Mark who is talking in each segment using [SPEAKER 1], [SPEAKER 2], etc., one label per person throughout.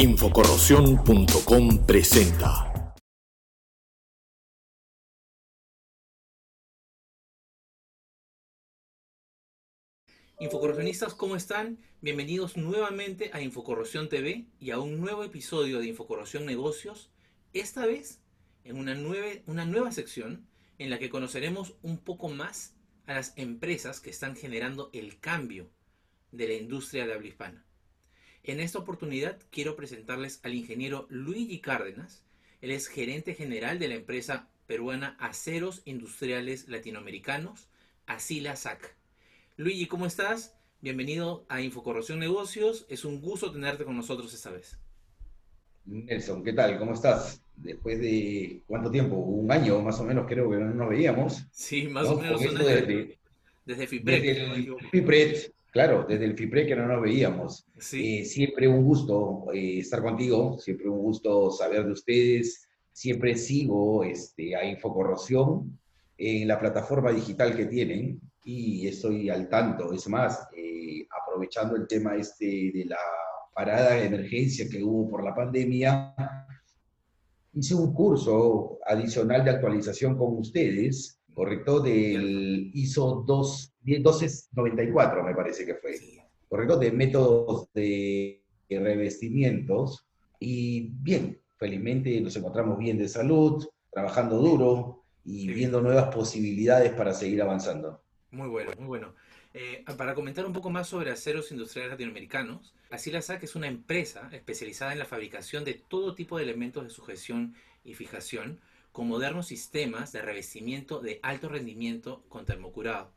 [SPEAKER 1] Infocorrosión.com presenta.
[SPEAKER 2] Infocorrosionistas, ¿cómo están? Bienvenidos nuevamente a Infocorrosión TV y a un nuevo episodio de Infocorrosión Negocios, esta vez en una nueva, una nueva sección en la que conoceremos un poco más a las empresas que están generando el cambio de la industria de habla hispana. En esta oportunidad quiero presentarles al ingeniero Luigi Cárdenas. Él es gerente general de la empresa peruana Aceros Industriales Latinoamericanos, Asila SAC. Luigi, ¿cómo estás? Bienvenido a Infocorrosión Negocios. Es un gusto tenerte con nosotros esta vez.
[SPEAKER 3] Nelson, ¿qué tal? ¿Cómo estás? Después de cuánto tiempo, un año más o menos creo que no nos veíamos.
[SPEAKER 2] Sí, más o menos un año.
[SPEAKER 3] Desde, desde FIPRET. Desde el FIPRET, claro, desde el FIPRET que no nos veíamos. Sí. Eh, siempre un gusto eh, estar contigo, siempre un gusto saber de ustedes. Siempre sigo este, a Infocorrosión en la plataforma digital que tienen y estoy al tanto. Es más, eh, aprovechando el tema este de la parada de emergencia que hubo por la pandemia, hice un curso adicional de actualización con ustedes, ¿correcto? Del ISO 2, 1294, me parece que fue, ¿correcto? De métodos de revestimientos. Y bien, felizmente nos encontramos bien de salud, trabajando duro y viendo nuevas posibilidades para seguir avanzando.
[SPEAKER 2] Muy bueno, muy bueno. Eh, para comentar un poco más sobre aceros industriales latinoamericanos, Asila SAC es una empresa especializada en la fabricación de todo tipo de elementos de sujeción y fijación con modernos sistemas de revestimiento de alto rendimiento con termocurado.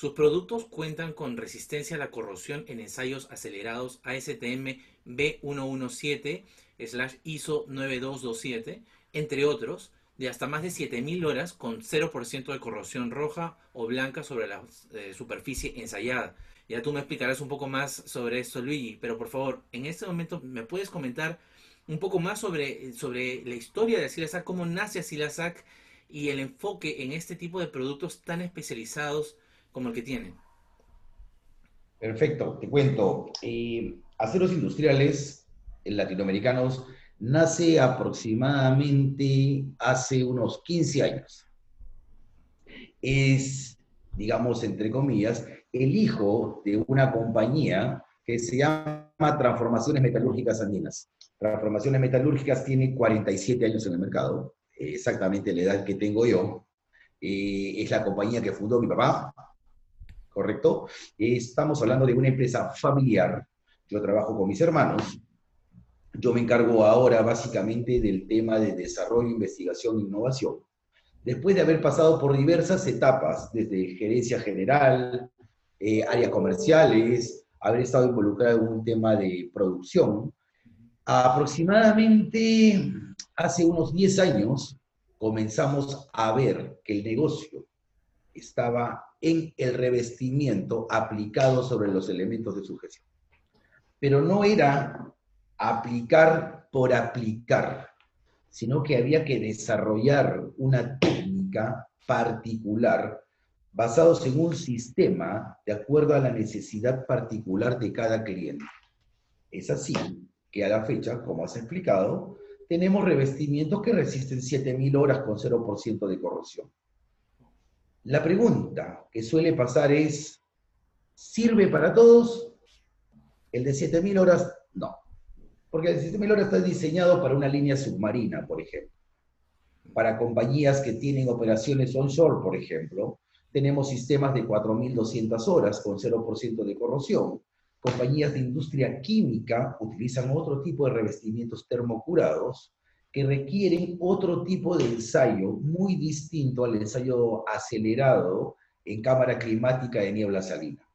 [SPEAKER 2] Sus productos cuentan con resistencia a la corrosión en ensayos acelerados ASTM B117/ISO 9227, entre otros, de hasta más de 7.000 horas con 0% de corrosión roja o blanca sobre la eh, superficie ensayada. Ya tú me explicarás un poco más sobre esto, Luigi, pero por favor, en este momento me puedes comentar un poco más sobre, sobre la historia de Asilasac, cómo nace Asilasac y el enfoque en este tipo de productos tan especializados como el que tienen.
[SPEAKER 3] Perfecto, te cuento. Eh, aceros industriales latinoamericanos nace aproximadamente hace unos 15 años. Es, digamos, entre comillas, el hijo de una compañía que se llama Transformaciones Metalúrgicas Andinas. Transformaciones Metalúrgicas tiene 47 años en el mercado, exactamente la edad que tengo yo. Eh, es la compañía que fundó mi papá, ¿correcto? Estamos hablando de una empresa familiar. Yo trabajo con mis hermanos, yo me encargo ahora básicamente del tema de desarrollo, investigación e innovación. Después de haber pasado por diversas etapas, desde gerencia general, eh, áreas comerciales, haber estado involucrado en un tema de producción, aproximadamente hace unos 10 años comenzamos a ver que el negocio estaba en el revestimiento aplicado sobre los elementos de sujeción. Pero no era aplicar por aplicar, sino que había que desarrollar una técnica particular basados en un sistema de acuerdo a la necesidad particular de cada cliente. Es así que a la fecha, como has explicado, tenemos revestimientos que resisten 7.000 horas con 0% de corrosión. La pregunta que suele pasar es, ¿sirve para todos? El de 7.000 horas, no. Porque el sistema LoRa está diseñado para una línea submarina, por ejemplo. Para compañías que tienen operaciones onshore, por ejemplo, tenemos sistemas de 4.200 horas con 0% de corrosión. Compañías de industria química utilizan otro tipo de revestimientos termocurados que requieren otro tipo de ensayo muy distinto al ensayo acelerado en cámara climática de niebla salina.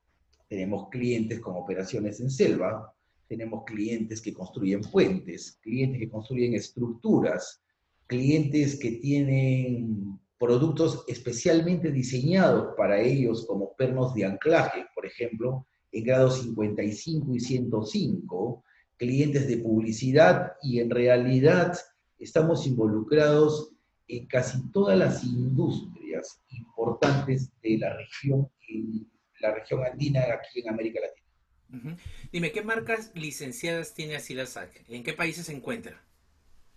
[SPEAKER 3] Tenemos clientes con operaciones en selva, tenemos clientes que construyen puentes, clientes que construyen estructuras, clientes que tienen productos especialmente diseñados para ellos como pernos de anclaje, por ejemplo, en grados 55 y 105, clientes de publicidad y en realidad estamos involucrados en casi todas las industrias importantes de la región, la región andina aquí en América Latina.
[SPEAKER 2] Dime, ¿qué marcas licenciadas tiene Asilasac? ¿En qué países se encuentra?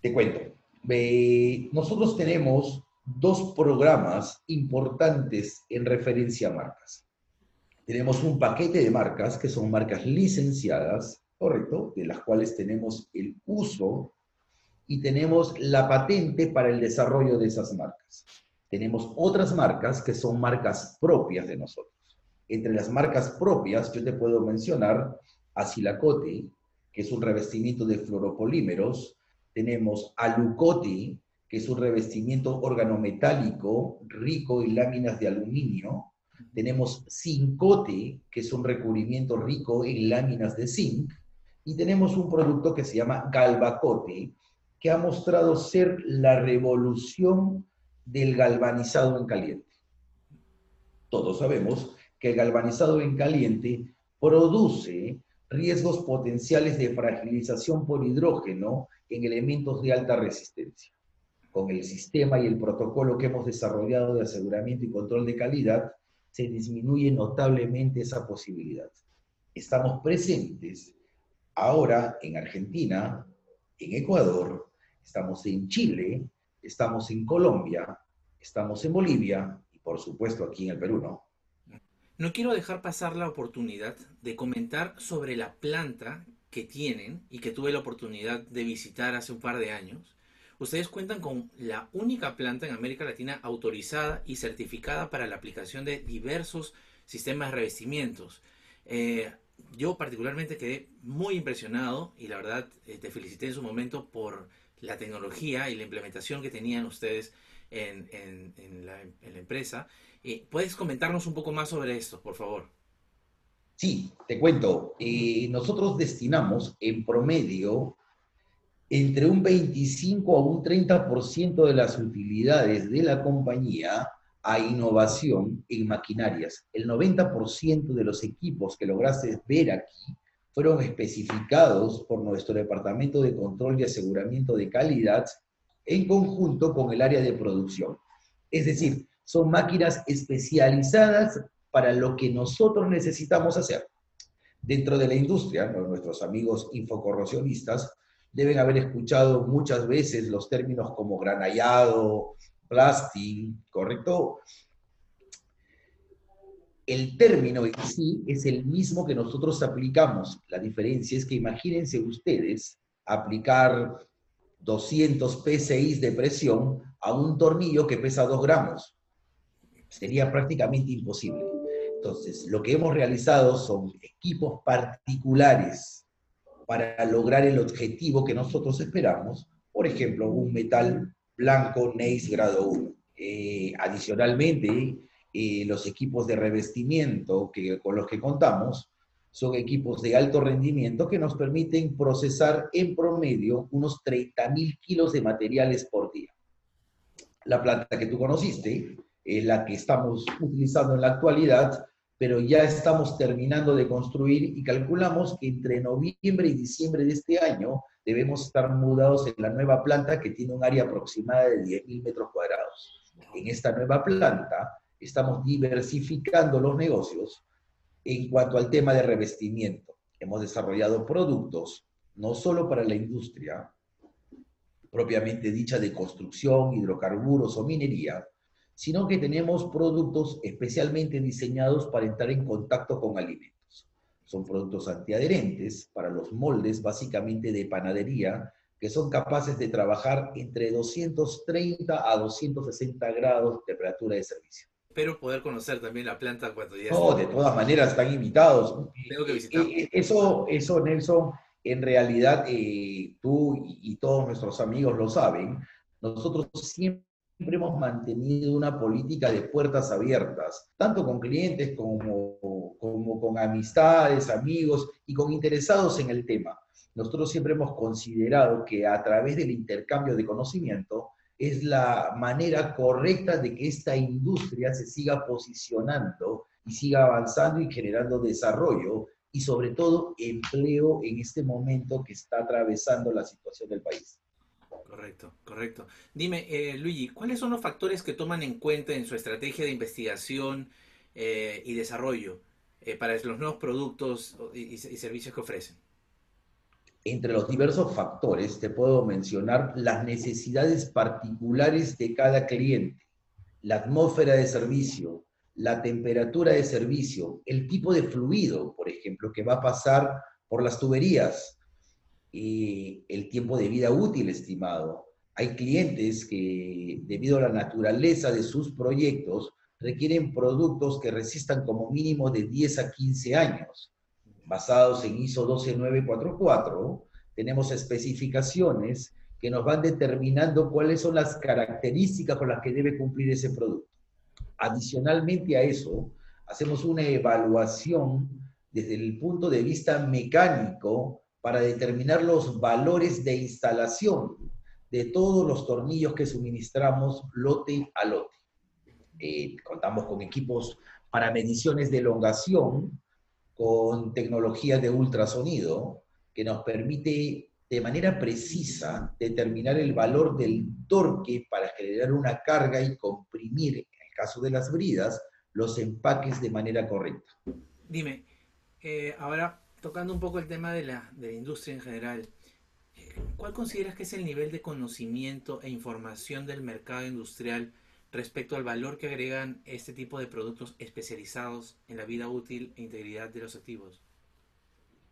[SPEAKER 3] Te cuento. nosotros tenemos dos programas importantes en referencia a marcas. Tenemos un paquete de marcas que son marcas licenciadas, correcto, de las cuales tenemos el uso y tenemos la patente para el desarrollo de esas marcas. Tenemos otras marcas que son marcas propias de nosotros. Entre las marcas propias, yo te puedo mencionar Asilacote, que es un revestimiento de fluoropolímeros. Tenemos Alucote, que es un revestimiento organometálico rico en láminas de aluminio. Tenemos Zincote, que es un recubrimiento rico en láminas de zinc. Y tenemos un producto que se llama Galvacote, que ha mostrado ser la revolución del galvanizado en caliente. Todos sabemos que el galvanizado en caliente produce riesgos potenciales de fragilización por hidrógeno en elementos de alta resistencia. Con el sistema y el protocolo que hemos desarrollado de aseguramiento y control de calidad, se disminuye notablemente esa posibilidad. Estamos presentes ahora en Argentina, en Ecuador, estamos en Chile, estamos en Colombia, estamos en Bolivia y por supuesto aquí en el Perú, ¿no?
[SPEAKER 2] No quiero dejar pasar la oportunidad de comentar sobre la planta que tienen y que tuve la oportunidad de visitar hace un par de años. Ustedes cuentan con la única planta en América Latina autorizada y certificada para la aplicación de diversos sistemas de revestimientos. Eh, yo particularmente quedé muy impresionado y la verdad eh, te felicité en su momento por la tecnología y la implementación que tenían ustedes en, la, empresa. Eh, ¿Puedes comentarnos un poco más sobre esto, por favor?
[SPEAKER 3] Sí, te cuento. Eh, nosotros destinamos en promedio entre un 25 a un 30% de las utilidades de la compañía a innovación en maquinarias. El 90% de los equipos que lograste ver aquí fueron especificados por nuestro Departamento de Control y Aseguramiento de Calidad en conjunto con el área de producción. Es decir, son máquinas especializadas para lo que nosotros necesitamos hacer. Dentro de la industria, nuestros amigos infocorrosionistas deben haber escuchado muchas veces los términos como granallado, plasting, ¿correcto? El término en sí es el mismo que nosotros aplicamos. La diferencia es que imagínense ustedes aplicar 200 PSI de presión a un tornillo que pesa 2 gramos. Sería prácticamente imposible. Entonces, lo que hemos realizado son equipos particulares para lograr el objetivo que nosotros esperamos. Por ejemplo, un metal blanco NEIS grado 1. Eh, adicionalmente, los equipos de revestimiento que, con los que contamos son equipos de alto rendimiento que nos permiten procesar en promedio unos 30.000 kilos de materiales por día. La planta que tú conociste es la que estamos utilizando en la actualidad, pero ya estamos terminando de construir y calculamos que entre noviembre y diciembre de este año debemos estar mudados en la nueva planta que tiene un área aproximada de 10.000 metros cuadrados. En esta nueva planta estamos diversificando los negocios en cuanto al tema de revestimiento. Hemos desarrollado productos no solo para la industria propiamente dicha de construcción, hidrocarburos o minería, sino que tenemos productos especialmente diseñados para entrar en contacto con alimentos. Son productos antiadherentes para los moldes básicamente de panadería que son capaces de trabajar entre 230 a 260 grados de temperatura de servicio
[SPEAKER 2] espero poder conocer también la planta cuando ya
[SPEAKER 3] No, de todas maneras están invitados. Tengo que visitar. Eh, eh, eso, eso, Nelson, en realidad eh, tú y, todos nuestros amigos lo saben, nosotros siempre hemos mantenido una política de puertas abiertas, tanto con clientes como, como con amistades, amigos y con interesados en el tema. Nosotros siempre hemos considerado que a través del intercambio de conocimiento, es la manera correcta de que esta industria se siga posicionando y siga avanzando y generando desarrollo y sobre todo empleo en este momento que está atravesando la situación del país.
[SPEAKER 2] Correcto, correcto. Dime, eh, Luigi, ¿cuáles son los factores que toman en cuenta en su estrategia de investigación eh, y desarrollo? eh, para los nuevos productos y, y servicios que ofrecen?
[SPEAKER 3] Entre los diversos factores te puedo mencionar las necesidades particulares de cada cliente, la atmósfera de servicio, la temperatura de servicio, el tipo de fluido, por ejemplo, que va a pasar por las tuberías, y el tiempo de vida útil estimado. Hay clientes que, debido a la naturaleza de sus proyectos, requieren productos que resistan como mínimo de 10 a 15 años. Basados en ISO 12944, tenemos especificaciones que nos van determinando cuáles son las características con las que debe cumplir ese producto. Adicionalmente a eso, hacemos una evaluación desde el punto de vista mecánico para determinar los valores de instalación de todos los tornillos que suministramos lote a lote. Eh, contamos con equipos para mediciones de elongación, con tecnología de ultrasonido, que nos permite de manera precisa determinar el valor del torque para generar una carga y comprimir, en el caso de las bridas, los empaques de manera correcta.
[SPEAKER 2] Dime, eh, ahora tocando un poco el tema de la, de la industria en general, eh, ¿cuál consideras que es el nivel de conocimiento e información del mercado industrial respecto al valor que agregan este tipo de productos especializados en la vida útil e integridad de los activos?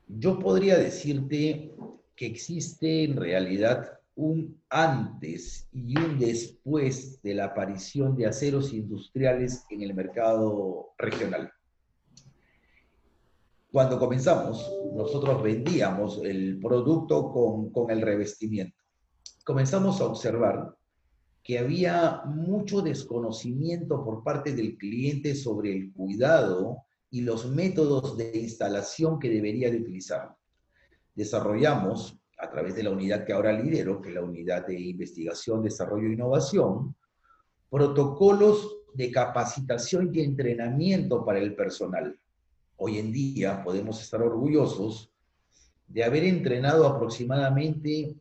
[SPEAKER 3] Yo podría decirte que existe en realidad un antes y un después de la aparición de aceros industriales en el mercado regional. Cuando comenzamos, nosotros vendíamos el producto con, con el revestimiento. Comenzamos a observar que había mucho desconocimiento por parte del cliente sobre el cuidado y los métodos de instalación que debería de utilizar. Desarrollamos, a través de la unidad que ahora lidero, que es la unidad de investigación, desarrollo e innovación, protocolos de capacitación y entrenamiento para el personal. Hoy en día podemos estar orgullosos de haber entrenado aproximadamente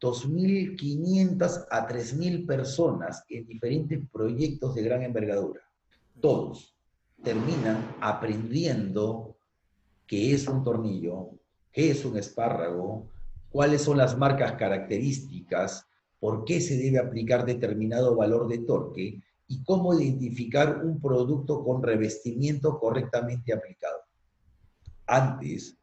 [SPEAKER 3] 2.500 a 3.000 personas en diferentes proyectos de gran envergadura. Todos terminan aprendiendo qué es un tornillo, qué es un espárrago, cuáles son las marcas características, por qué se debe aplicar determinado valor de torque y cómo identificar un producto con revestimiento correctamente aplicado. Antes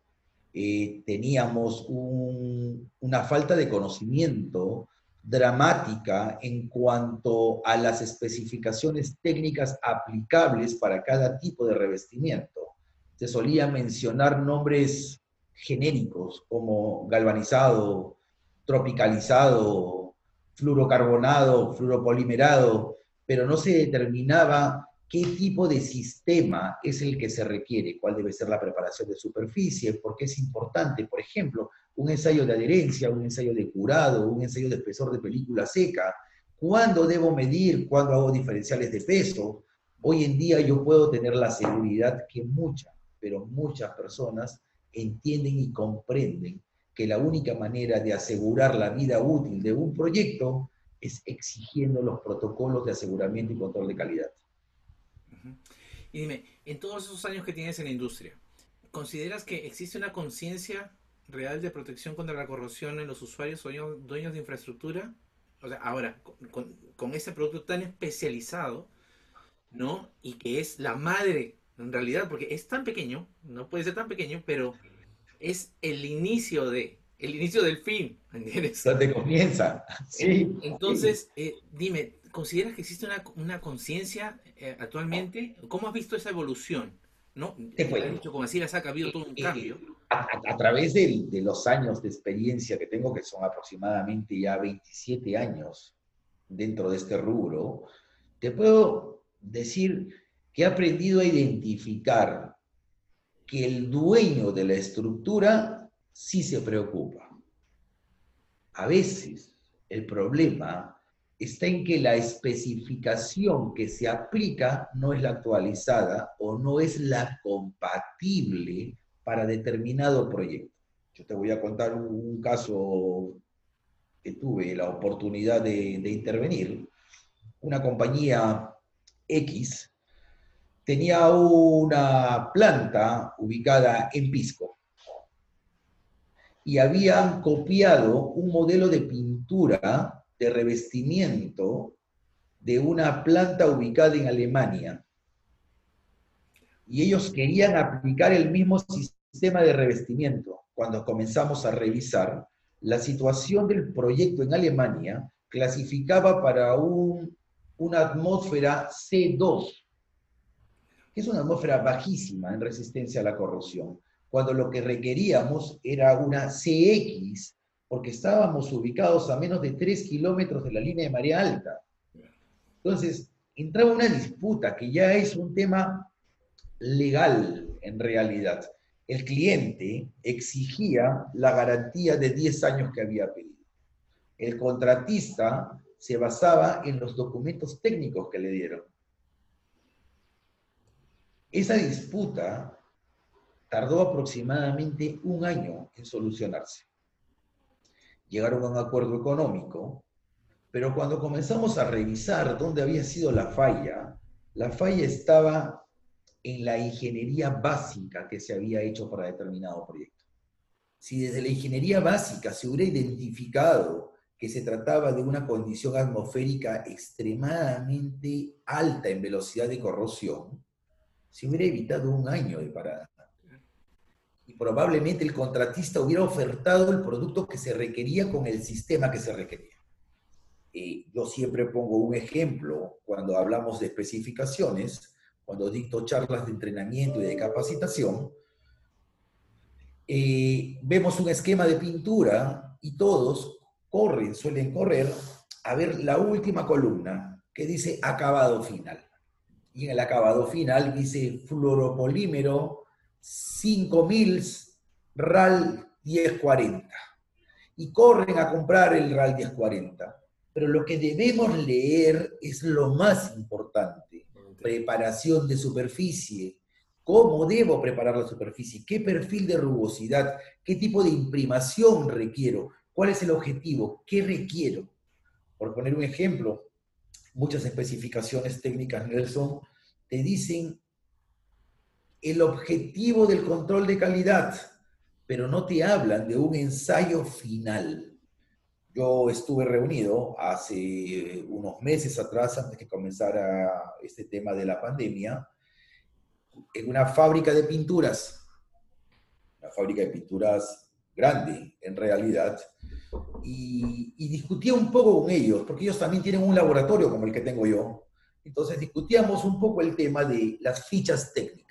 [SPEAKER 3] eh, teníamos una falta de conocimiento dramática en cuanto a las especificaciones técnicas aplicables para cada tipo de revestimiento. Se solía mencionar nombres genéricos como galvanizado, tropicalizado, fluorocarbonado, fluoropolimerado, pero no se determinaba qué tipo de sistema es el que se requiere, cuál debe ser la preparación de superficie, por qué es importante, por ejemplo, un ensayo de adherencia, un ensayo de curado, un ensayo de espesor de película seca, cuándo debo medir, cuándo hago diferenciales de peso. Hoy en día yo puedo tener la seguridad que muchas, pero muchas personas entienden y comprenden que la única manera de asegurar la vida útil de un proyecto es exigiendo los protocolos de aseguramiento y control de calidad.
[SPEAKER 2] Y dime, en todos esos años que tienes en la industria, ¿consideras que existe una conciencia real de protección contra la corrosión en los usuarios o dueños de infraestructura? O sea, ahora, con, con este producto tan especializado, ¿no? Y que es la madre, en realidad, porque es tan pequeño, no puede ser tan pequeño, pero es el inicio de, el inicio del fin,
[SPEAKER 3] ¿entiendes? Donde comienza, sí.
[SPEAKER 2] Entonces, eh, dime, ¿consideras que existe una, una conciencia eh, actualmente? ¿Cómo has visto esa evolución? ¿No?
[SPEAKER 3] Te
[SPEAKER 2] dicho, como saca, ha habido todo un eh, cambio.
[SPEAKER 3] A, a, través de, de, los años de experiencia que tengo, que son aproximadamente ya 27 años dentro de este rubro, te puedo decir que he aprendido a identificar que el dueño de la estructura sí se preocupa. A veces el problema está en que la especificación que se aplica no es la actualizada o no es la compatible para determinado proyecto. Yo te voy a contar un, caso que tuve la oportunidad de, de intervenir. Una compañía X tenía una planta ubicada en Pisco y habían copiado un modelo de pintura de revestimiento de una planta ubicada en Alemania. Y ellos querían aplicar el mismo sistema de revestimiento. Cuando comenzamos a revisar, la situación del proyecto en Alemania clasificaba para una atmósfera C2, que es una atmósfera bajísima en resistencia a la corrosión cuando lo que requeríamos era una CX, porque estábamos ubicados a menos de 3 kilómetros de la línea de marea alta. Entonces, entraba una disputa que ya es un tema legal en realidad. El cliente exigía la garantía de 10 años que había pedido. El contratista se basaba en los documentos técnicos que le dieron. Esa disputa tardó aproximadamente un año en solucionarse. Llegaron a un acuerdo económico, pero cuando comenzamos a revisar dónde había sido la falla, la falla estaba en la ingeniería básica que se había hecho para determinado proyecto. Si desde la ingeniería básica se hubiera identificado que se trataba de una condición atmosférica extremadamente alta en velocidad de corrosión, se hubiera evitado un año de parada y probablemente el contratista hubiera ofertado el producto que se requería con el sistema que se requería. Y yo siempre pongo un ejemplo cuando hablamos de especificaciones, cuando dicto charlas de entrenamiento y de capacitación, eh, vemos un esquema de pintura y todos corren, suelen correr a ver la última columna que dice acabado final. Y en el acabado final dice fluoropolímero 5000 RAL 1040 y corren a comprar el RAL 1040. Pero lo que debemos leer es lo más importante. Preparación de superficie. ¿Cómo debo preparar la superficie? ¿Qué perfil de rugosidad? ¿Qué tipo de imprimación requiero? ¿Cuál es el objetivo? ¿Qué requiero? Por poner un ejemplo, muchas especificaciones técnicas, Nelson, te dicen el objetivo del control de calidad, pero no te hablan de un ensayo final. Yo estuve reunido hace unos meses atrás, antes que comenzara este tema de la pandemia, en una fábrica de pinturas, una fábrica de pinturas grande en realidad, y, y, discutía un poco con ellos, porque ellos también tienen un laboratorio como el que tengo yo. Entonces discutíamos un poco el tema de las fichas técnicas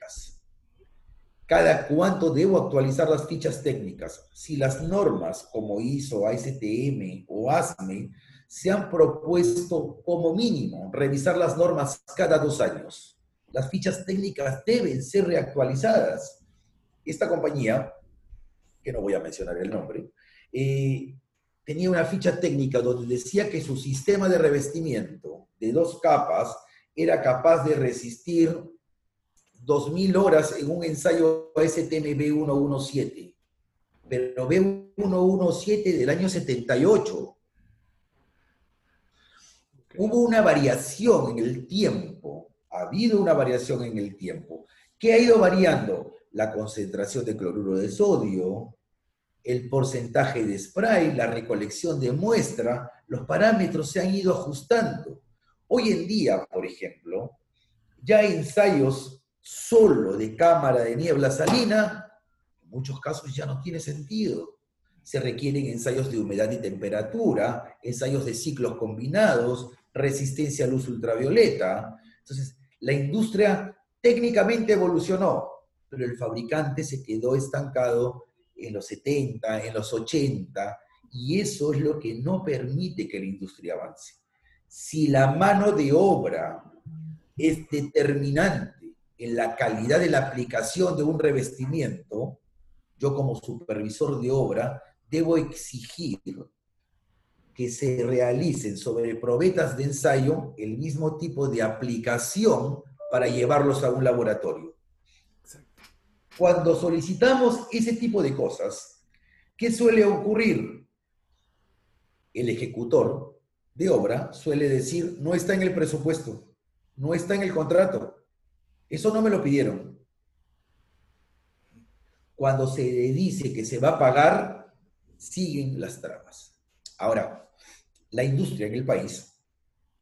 [SPEAKER 3] cada cuánto debo actualizar las fichas técnicas. Si las normas como ISO, ASTM o ASME se han propuesto como mínimo revisar las normas cada dos años, las fichas técnicas deben ser reactualizadas. Esta compañía, que no voy a mencionar el nombre, eh, tenía una ficha técnica donde decía que su sistema de revestimiento de dos capas era capaz de resistir 2.000 horas en un ensayo STM B117, pero B117 del año 78. Hubo una variación en el tiempo, ha habido una variación en el tiempo. ¿Qué ha ido variando? La concentración de cloruro de sodio, el porcentaje de spray, la recolección de muestra, los parámetros se han ido ajustando. Hoy en día, por ejemplo, ya hay ensayos solo de cámara de niebla salina, en muchos casos ya no tiene sentido. Se requieren ensayos de humedad y temperatura, ensayos de ciclos combinados, resistencia a luz ultravioleta. Entonces, la industria técnicamente evolucionó, pero el fabricante se quedó estancado en los 70, en los 80, y eso es lo que no permite que la industria avance. Si la mano de obra es determinante en la calidad de la aplicación de un revestimiento, yo como supervisor de obra debo exigir que se realicen sobre probetas de ensayo el mismo tipo de aplicación para llevarlos a un laboratorio. Cuando solicitamos ese tipo de cosas, ¿qué suele ocurrir? El ejecutor de obra suele decir, no está en el presupuesto, no está en el contrato, Eso no me lo pidieron. Cuando se dice que se va a pagar, siguen las tramas. Ahora, la industria en el país,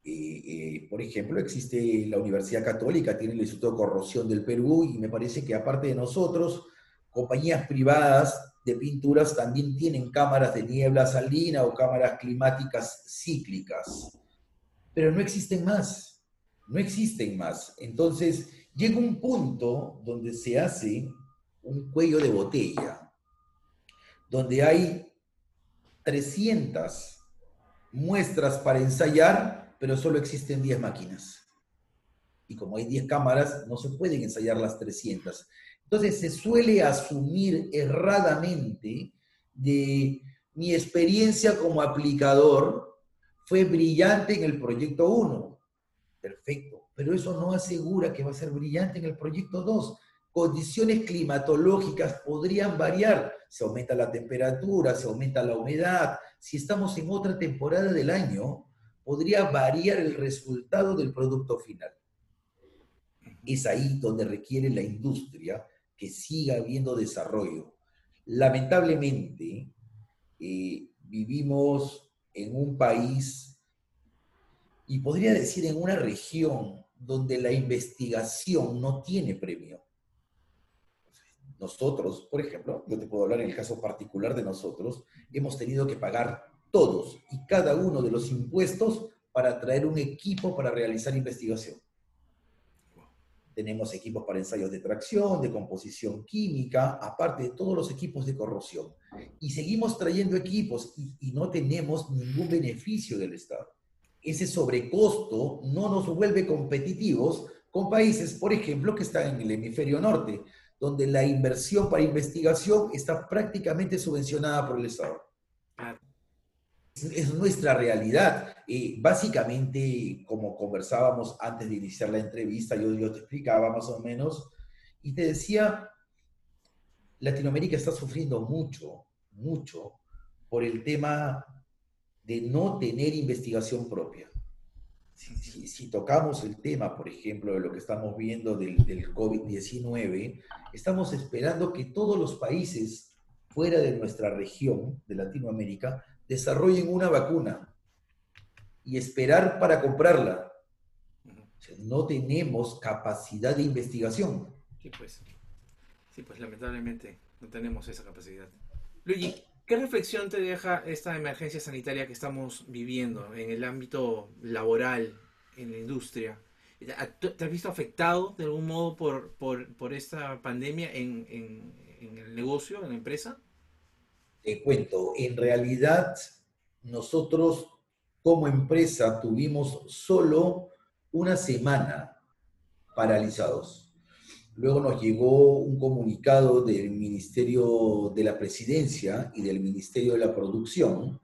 [SPEAKER 3] eh, eh, por ejemplo, existe la Universidad Católica, tiene el Instituto de Corrosión del Perú y me parece que aparte de nosotros, compañías privadas de pinturas también tienen cámaras de niebla salina o cámaras climáticas cíclicas, pero no existen más, no existen más. Entonces, llega un punto donde se hace un cuello de botella, donde hay 300 muestras para ensayar, pero solo existen 10 máquinas. Y como hay 10 cámaras, no se pueden ensayar las 300. Entonces se suele asumir erradamente de mi experiencia como aplicador fue brillante en el proyecto 1. Perfecto, pero eso no asegura que va a ser brillante en el proyecto 2. Condiciones climatológicas podrían variar. Se aumenta la temperatura, se aumenta la humedad. Si estamos en otra temporada del año, podría variar el resultado del producto final. Es ahí donde requiere la industria que siga habiendo desarrollo. Lamentablemente, eh, vivimos en un país, y podría decir en una región, donde la investigación no tiene premio. Nosotros, por ejemplo, yo te puedo hablar en el caso particular de nosotros, hemos tenido que pagar todos y cada uno de los impuestos para traer un equipo para realizar investigación. Tenemos equipos para ensayos de tracción, de composición química, aparte de todos los equipos de corrosión. Y seguimos trayendo equipos y, no tenemos ningún beneficio del Estado. Ese sobrecosto no nos vuelve competitivos con países, por ejemplo, que están en el hemisferio norte, donde la inversión para investigación está prácticamente subvencionada por el Estado es nuestra realidad. básicamente, como conversábamos antes de iniciar la entrevista, yo, yo te explicaba más o menos y te decía, Latinoamérica está sufriendo mucho, mucho por el tema de no tener investigación propia. Si, tocamos el tema, por ejemplo, de lo que estamos viendo del, del COVID-19, estamos esperando que todos los países fuera de nuestra región, de Latinoamérica, desarrollen una vacuna y esperar para comprarla. no tenemos capacidad de investigación.
[SPEAKER 2] Sí, pues. Sí, pues lamentablemente no tenemos esa capacidad. Luigi, ¿qué reflexión te deja esta emergencia sanitaria que estamos viviendo en el ámbito laboral, en la industria? ¿Te has visto afectado de algún modo por, por, esta pandemia en, en el negocio, en la empresa?
[SPEAKER 3] Te cuento, en realidad nosotros como empresa tuvimos solo una semana paralizados. Luego nos llegó un comunicado del Ministerio de la Presidencia y del Ministerio de la Producción,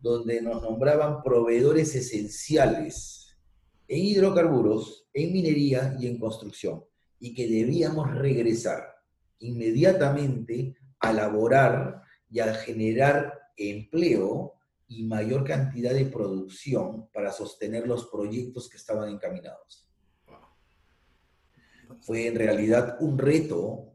[SPEAKER 3] donde nos nombraban proveedores esenciales en hidrocarburos, en minería y en construcción, y que debíamos regresar inmediatamente a laborar y a generar empleo y mayor cantidad de producción para sostener los proyectos que estaban encaminados. Fue en realidad un reto,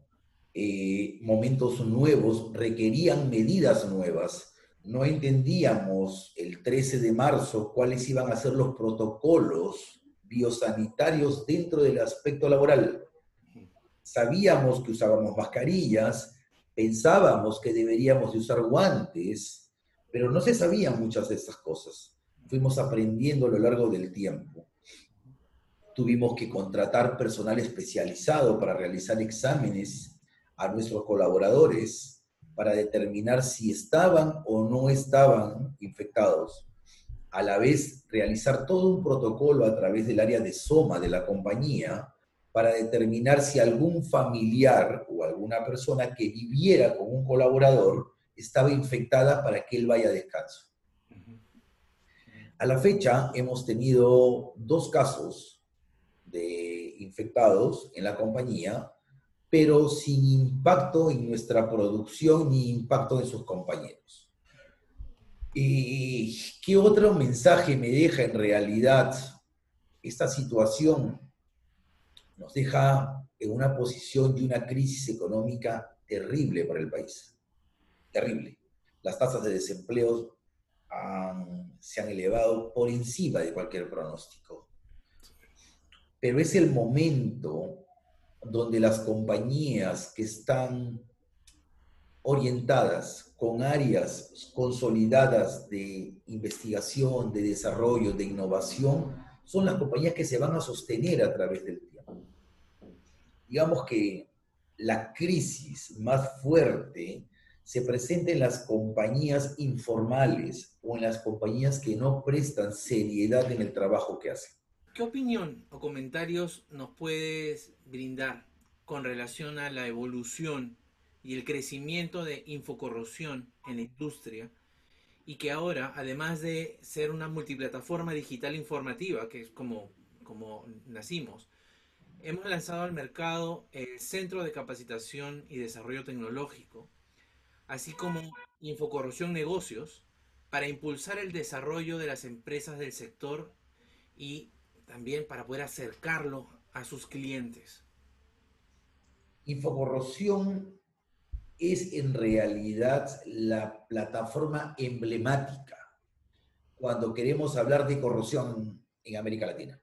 [SPEAKER 3] eh, momentos nuevos requerían medidas nuevas. No entendíamos el 13 de marzo cuáles iban a ser los protocolos biosanitarios dentro del aspecto laboral. Sabíamos que usábamos mascarillas, pensábamos que deberíamos de usar guantes, pero no se sabían muchas de estas cosas. Fuimos aprendiendo a lo largo del tiempo. Tuvimos que contratar personal especializado para realizar exámenes a nuestros colaboradores para determinar si estaban o no estaban infectados. A la vez, realizar todo un protocolo a través del área de SOMA de la compañía para determinar si algún familiar o alguna persona que viviera con un colaborador estaba infectada para que él vaya a descanso. A la fecha hemos tenido dos casos de infectados en la compañía, pero sin impacto en nuestra producción ni impacto en sus compañeros. ¿Y qué otro mensaje me deja en realidad esta situación nos deja en una posición de una crisis económica terrible para el país. Terrible. Las tasas de desempleo se han elevado por encima de cualquier pronóstico. Pero es el momento donde las compañías que están orientadas con áreas consolidadas de investigación, de desarrollo, de innovación, son las compañías que se van a sostener a través del tiempo. Digamos que la crisis más fuerte se presenta en las compañías informales o en las compañías que no prestan seriedad en el trabajo que hacen.
[SPEAKER 2] ¿Qué opinión o comentarios nos puedes brindar con relación a la evolución y el crecimiento de infocorrosión en la industria y que ahora, además de ser una multiplataforma digital informativa, que es como, como nacimos, hemos lanzado al mercado el Centro de Capacitación y Desarrollo Tecnológico, así como Infocorrosión Negocios, para impulsar el desarrollo de las empresas del sector y también para poder acercarlo a sus clientes.
[SPEAKER 3] Infocorrosión es en realidad la plataforma emblemática cuando queremos hablar de corrosión en América Latina.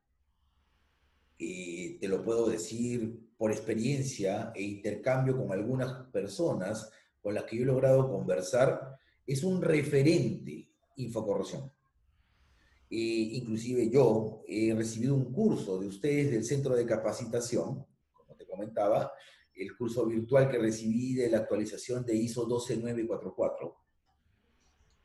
[SPEAKER 3] Y te lo puedo decir por experiencia e intercambio con algunas personas con las que yo he logrado conversar, es un referente infocorrosión. E inclusive yo he recibido un curso de ustedes del centro de capacitación, como te comentaba, el curso virtual que recibí de la actualización de ISO 12944.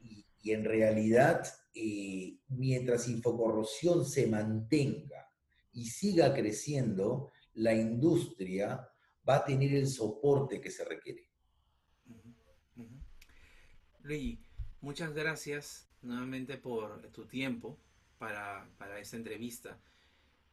[SPEAKER 3] Y, y en realidad, eh, mientras Infocorrosión se mantenga y siga creciendo, la industria va a tener el soporte que se requiere.
[SPEAKER 2] Luigi, muchas gracias nuevamente por tu tiempo para, para esta entrevista.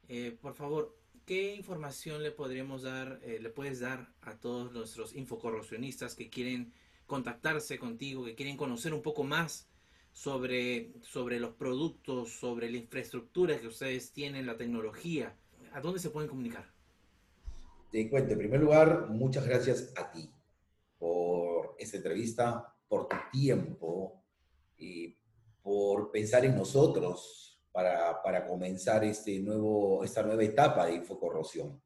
[SPEAKER 2] Eh, por favor, ¿qué información le podríamos dar, eh, le puedes dar a todos nuestros infocorrosionistas que quieren contactarse contigo, que quieren conocer un poco más sobre, sobre los productos, sobre la infraestructura que ustedes tienen, la tecnología? ¿A dónde se pueden comunicar?
[SPEAKER 3] Te cuento, en primer lugar, muchas gracias a ti por esta entrevista, por tu tiempo y por pensar en nosotros, para, comenzar este nuevo, esta nueva etapa de infocorrosión.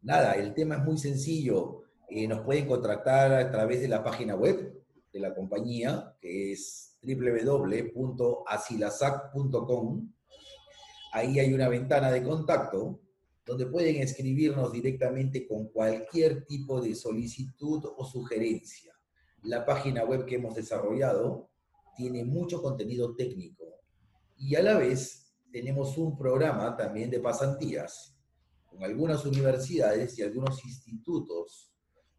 [SPEAKER 3] Nada, el tema es muy sencillo. Eh, nos pueden contactar a través de la página web de la compañía, que es www.asilasac.com. Ahí hay una ventana de contacto donde pueden escribirnos directamente con cualquier tipo de solicitud o sugerencia. La página web que hemos desarrollado tiene mucho contenido técnico y a la vez tenemos un programa también de pasantías con algunas universidades y algunos institutos,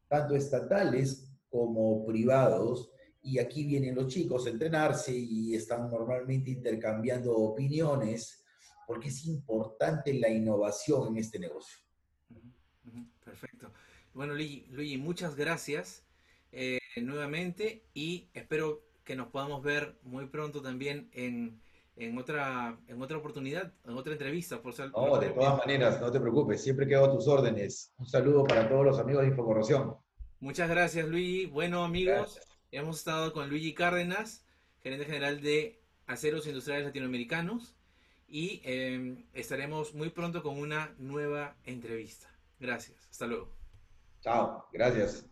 [SPEAKER 3] tanto estatales como privados, y aquí vienen los chicos a entrenarse y están normalmente intercambiando opiniones, porque es importante la innovación en este negocio.
[SPEAKER 2] Perfecto. Bueno, Luigi, muchas gracias eh, nuevamente y espero que nos podamos ver muy pronto también en, en otra, en otra oportunidad, en otra entrevista. Por ser,
[SPEAKER 3] no, de todas maneras, no te preocupes, siempre quedo a tus órdenes. Un saludo para todos los amigos de Infocorrosión.
[SPEAKER 2] Muchas gracias, Luigi. Bueno, amigos, hemos estado con Luigi Cárdenas, gerente general de Aceros Industriales Latinoamericanos, y em, estaremos muy pronto con una nueva entrevista. Gracias, hasta luego.
[SPEAKER 3] Chao, gracias.